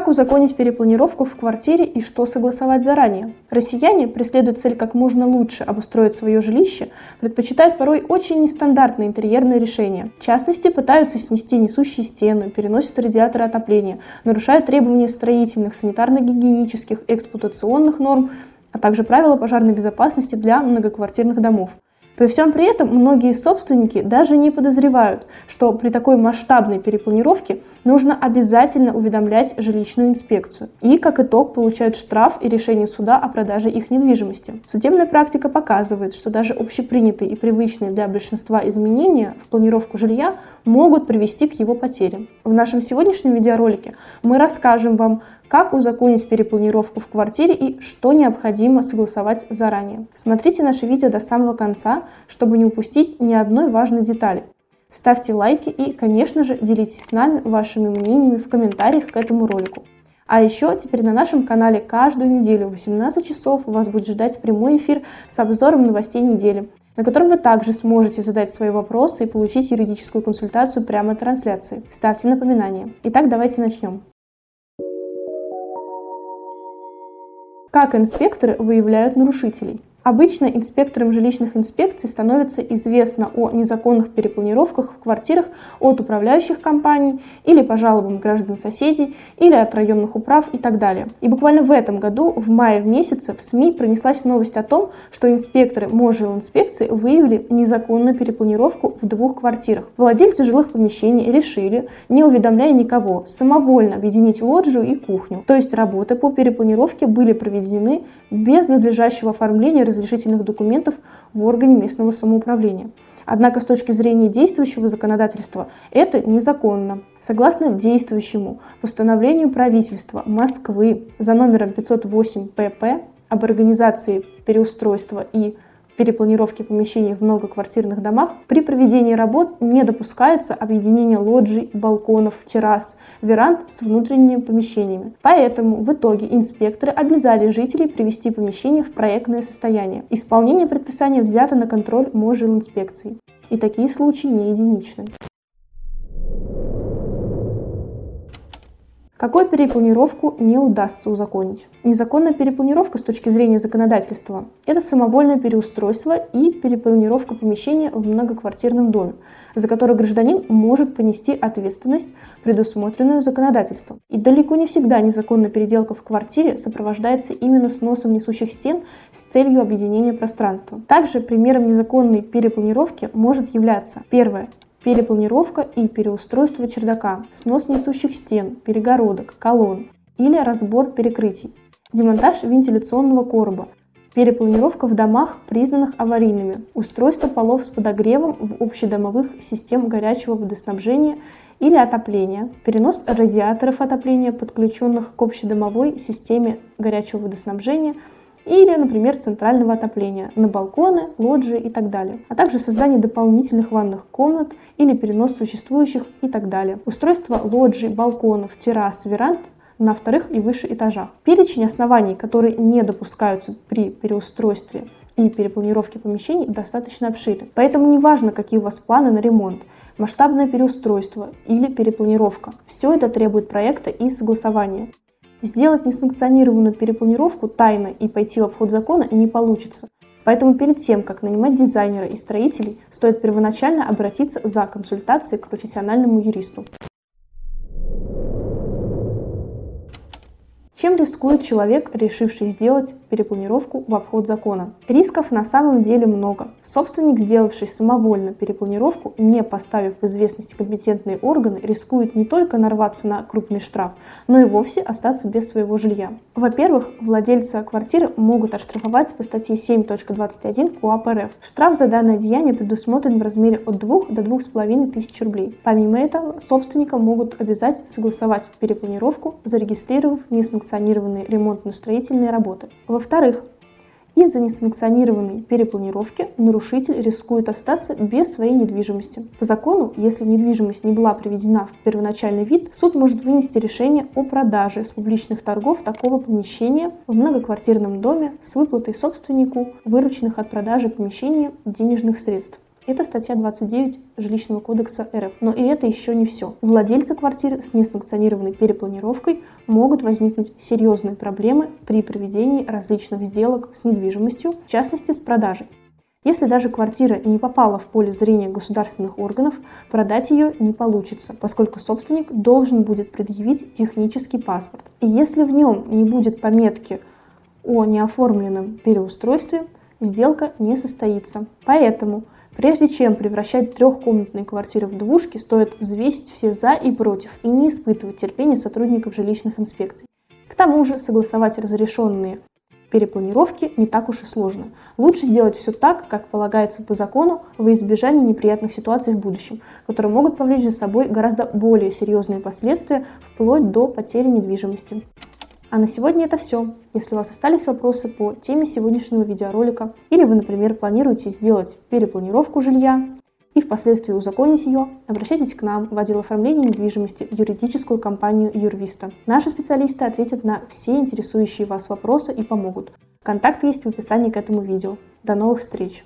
Как узаконить перепланировку в квартире и что согласовать заранее? Россияне преследуют цель как можно лучше обустроить свое жилище, предпочитают порой очень нестандартные интерьерные решения. В частности, пытаются снести несущие стены, переносят радиаторы отопления, нарушают требования строительных, санитарно-гигиенических, эксплуатационных норм, а также правила пожарной безопасности для многоквартирных домов. При всем при этом многие собственники даже не подозревают, что при такой масштабной перепланировке нужно обязательно уведомлять жилищную инспекцию. И, как итог, получают штраф и решение суда о продаже их недвижимости. Судебная практика показывает, что даже общепринятые и привычные для большинства изменения в планировку жилья могут привести к его потере. В нашем сегодняшнем видеоролике мы расскажем вам, как узаконить перепланировку в квартире и что необходимо согласовать заранее. Смотрите наше видео до самого конца, чтобы не упустить ни одной важной детали. Ставьте лайки и, конечно же, делитесь с нами вашими мнениями в комментариях к этому ролику. А еще теперь на нашем канале каждую неделю в 18 часов вас будет ждать прямой эфир с обзором новостей недели, на котором вы также сможете задать свои вопросы и получить юридическую консультацию прямо от трансляции. Ставьте напоминания. Итак, давайте начнем. Как инспекторы выявляют нарушителей? Обычно инспекторам жилищных инспекций становится известно о незаконных перепланировках в квартирах от управляющих компаний или по жалобам граждан соседей или от районных управ и так далее. И буквально в этом году, в мае в месяце, в СМИ пронеслась новость о том, что инспекторы МОЖИЛ инспекции выявили незаконную перепланировку в двух квартирах. Владельцы жилых помещений решили, не уведомляя никого, самовольно объединить лоджию и кухню. То есть работы по перепланировке были проведены без надлежащего оформления разрешительных документов в органе местного самоуправления. Однако с точки зрения действующего законодательства это незаконно. Согласно действующему постановлению правительства Москвы за номером 508 ПП об организации переустройства и перепланировки помещений в многоквартирных домах, при проведении работ не допускается объединение лоджий, балконов, террас, веранд с внутренними помещениями. Поэтому в итоге инспекторы обязали жителей привести помещение в проектное состояние. Исполнение предписания взято на контроль МОЖИЛ инспекции. И такие случаи не единичны. Какую перепланировку не удастся узаконить? Незаконная перепланировка с точки зрения законодательства – это самовольное переустройство и перепланировка помещения в многоквартирном доме, за которое гражданин может понести ответственность, предусмотренную законодательством. И далеко не всегда незаконная переделка в квартире сопровождается именно сносом несущих стен с целью объединения пространства. Также примером незаконной перепланировки может являться первое перепланировка и переустройство чердака, снос несущих стен, перегородок, колонн или разбор перекрытий, демонтаж вентиляционного короба, перепланировка в домах, признанных аварийными, устройство полов с подогревом в общедомовых систем горячего водоснабжения или отопления, перенос радиаторов отопления, подключенных к общедомовой системе горячего водоснабжения – или, например, центрального отопления на балконы, лоджии и так далее, а также создание дополнительных ванных комнат или перенос существующих и так далее. Устройство лоджий, балконов, террас, веранд на вторых и выше этажах. Перечень оснований, которые не допускаются при переустройстве и перепланировке помещений, достаточно обширен. Поэтому неважно, какие у вас планы на ремонт, масштабное переустройство или перепланировка. Все это требует проекта и согласования. Сделать несанкционированную перепланировку тайно и пойти в обход закона не получится. Поэтому перед тем, как нанимать дизайнера и строителей, стоит первоначально обратиться за консультацией к профессиональному юристу. Чем рискует человек, решивший сделать перепланировку в обход закона? Рисков на самом деле много. Собственник, сделавший самовольно перепланировку, не поставив в известность компетентные органы, рискует не только нарваться на крупный штраф, но и вовсе остаться без своего жилья. Во-первых, владельца квартиры могут оштрафовать по статье 7.21 КУАП РФ. Штраф за данное деяние предусмотрен в размере от 2 до 2,5 тысяч рублей. Помимо этого, собственника могут обязать согласовать перепланировку, зарегистрировав несанкционированную несанкционированные ремонтно-строительные работы. Во-вторых, из-за несанкционированной перепланировки нарушитель рискует остаться без своей недвижимости. По закону, если недвижимость не была приведена в первоначальный вид, суд может вынести решение о продаже с публичных торгов такого помещения в многоквартирном доме с выплатой собственнику вырученных от продажи помещения денежных средств. Это статья 29 Жилищного кодекса РФ. Но и это еще не все. Владельцы квартир с несанкционированной перепланировкой могут возникнуть серьезные проблемы при проведении различных сделок с недвижимостью, в частности с продажей. Если даже квартира не попала в поле зрения государственных органов, продать ее не получится, поскольку собственник должен будет предъявить технический паспорт. И если в нем не будет пометки о неоформленном переустройстве, сделка не состоится. Поэтому, прежде чем превращать трехкомнатные квартиры в двушки, стоит взвесить все за и против и не испытывать терпения сотрудников жилищных инспекций. К тому же согласовать разрешенные перепланировки не так уж и сложно. Лучше сделать все так, как полагается по закону, во избежание неприятных ситуаций в будущем, которые могут повлечь за собой гораздо более серьезные последствия, вплоть до потери недвижимости. А на сегодня это все. Если у вас остались вопросы по теме сегодняшнего видеоролика, или вы, например, планируете сделать перепланировку жилья, и впоследствии узаконить ее, обращайтесь к нам в отдел оформления недвижимости в юридическую компанию Юрвиста. Наши специалисты ответят на все интересующие вас вопросы и помогут. Контакт есть в описании к этому видео. До новых встреч!